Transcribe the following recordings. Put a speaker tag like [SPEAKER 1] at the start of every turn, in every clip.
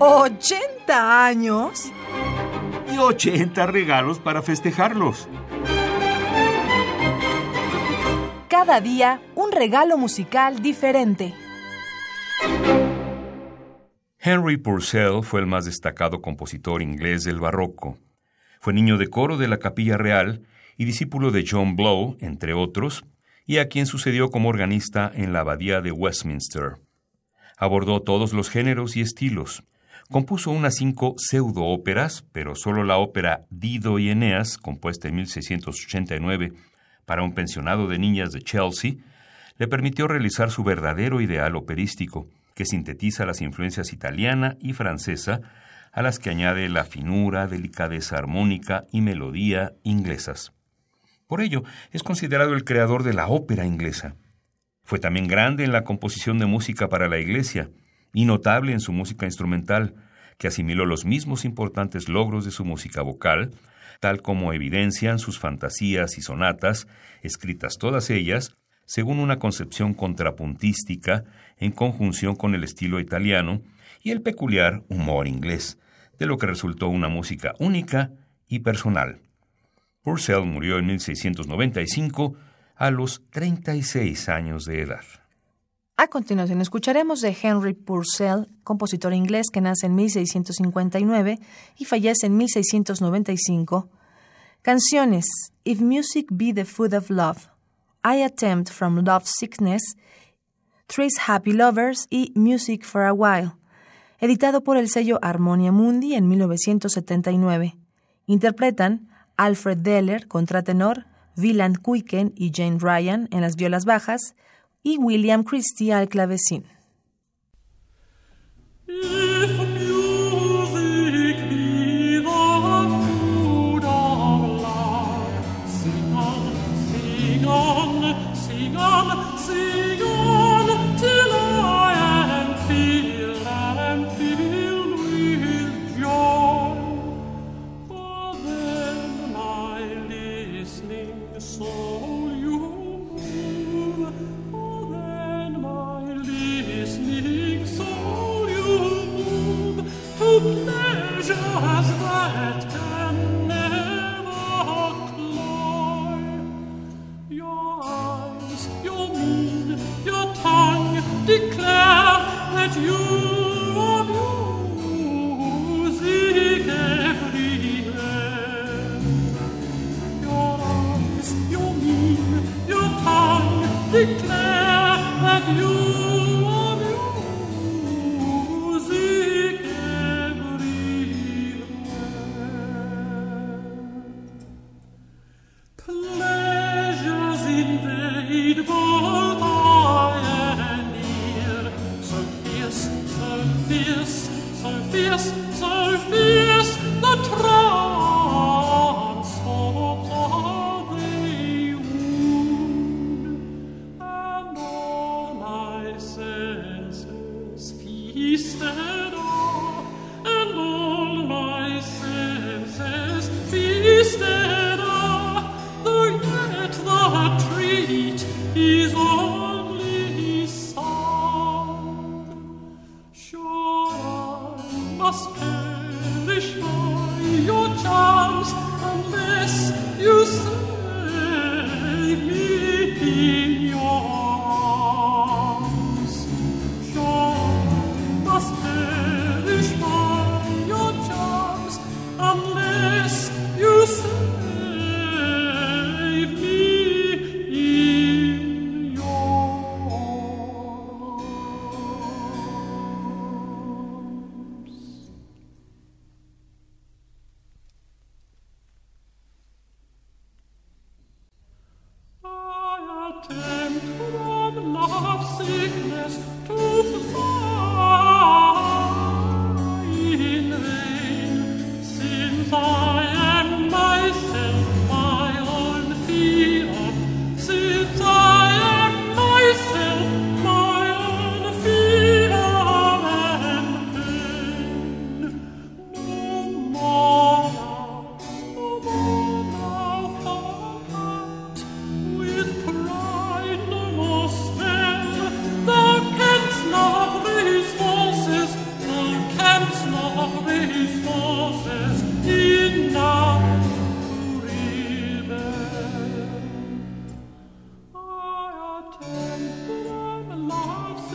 [SPEAKER 1] ¿80 años?
[SPEAKER 2] Y 80 regalos para festejarlos.
[SPEAKER 1] Cada día un regalo musical diferente.
[SPEAKER 3] Henry Purcell fue el más destacado compositor inglés del barroco. Fue niño de coro de la Capilla Real y discípulo de John Blow, entre otros, y a quien sucedió como organista en la Abadía de Westminster. Abordó todos los géneros y estilos. Compuso unas cinco pseudo-óperas, pero solo la ópera Dido y Eneas, compuesta en 1689 para un pensionado de niñas de Chelsea, le permitió realizar su verdadero ideal operístico, que sintetiza las influencias italiana y francesa, a las que añade la finura, delicadeza armónica y melodía inglesas. Por ello, es considerado el creador de la ópera inglesa. Fue también grande en la composición de música para la iglesia y notable en su música instrumental, que asimiló los mismos importantes logros de su música vocal, tal como evidencian sus fantasías y sonatas, escritas todas ellas según una concepción contrapuntística en conjunción con el estilo italiano y el peculiar humor inglés, de lo que resultó una música única y personal. Purcell murió en 1695 a los 36 años de edad.
[SPEAKER 1] A continuación escucharemos de Henry Purcell, compositor inglés que nace en 1659 y fallece en 1695, canciones If Music Be the Food of Love, I Attempt from Love Sickness, Trace Happy Lovers y Music for a While, editado por el sello Harmonia Mundi en 1979. Interpretan Alfred Deller, contratenor, Wieland Kuiken y Jane Ryan en las violas bajas y William Christie al clavecín. Mr.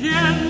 [SPEAKER 1] 天。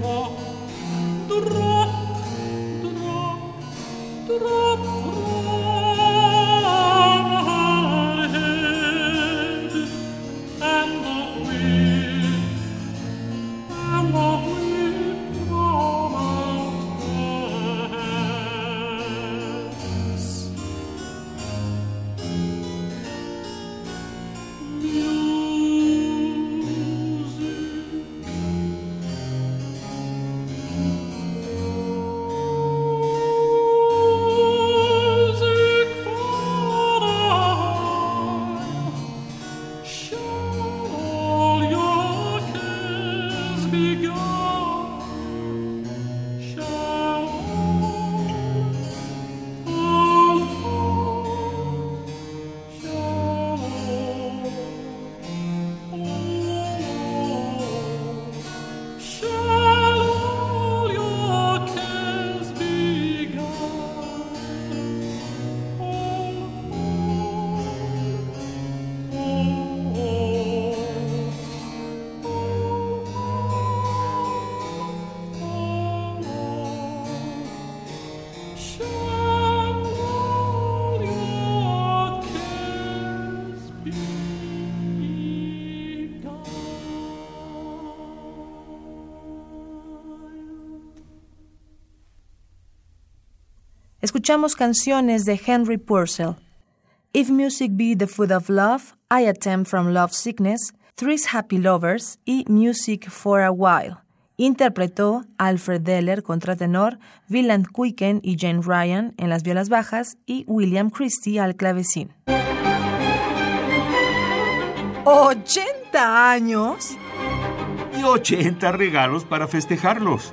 [SPEAKER 1] 我。
[SPEAKER 2] Escuchamos canciones de Henry Purcell. If Music Be the Food of Love, I Attempt from Love Sickness, Three's Happy Lovers y Music for a While. Interpretó Alfred Deller, contratenor, Wieland Quicken y Jane Ryan en las violas bajas y William Christie al clavecín. ¿80 años?
[SPEAKER 3] Y 80 regalos para festejarlos.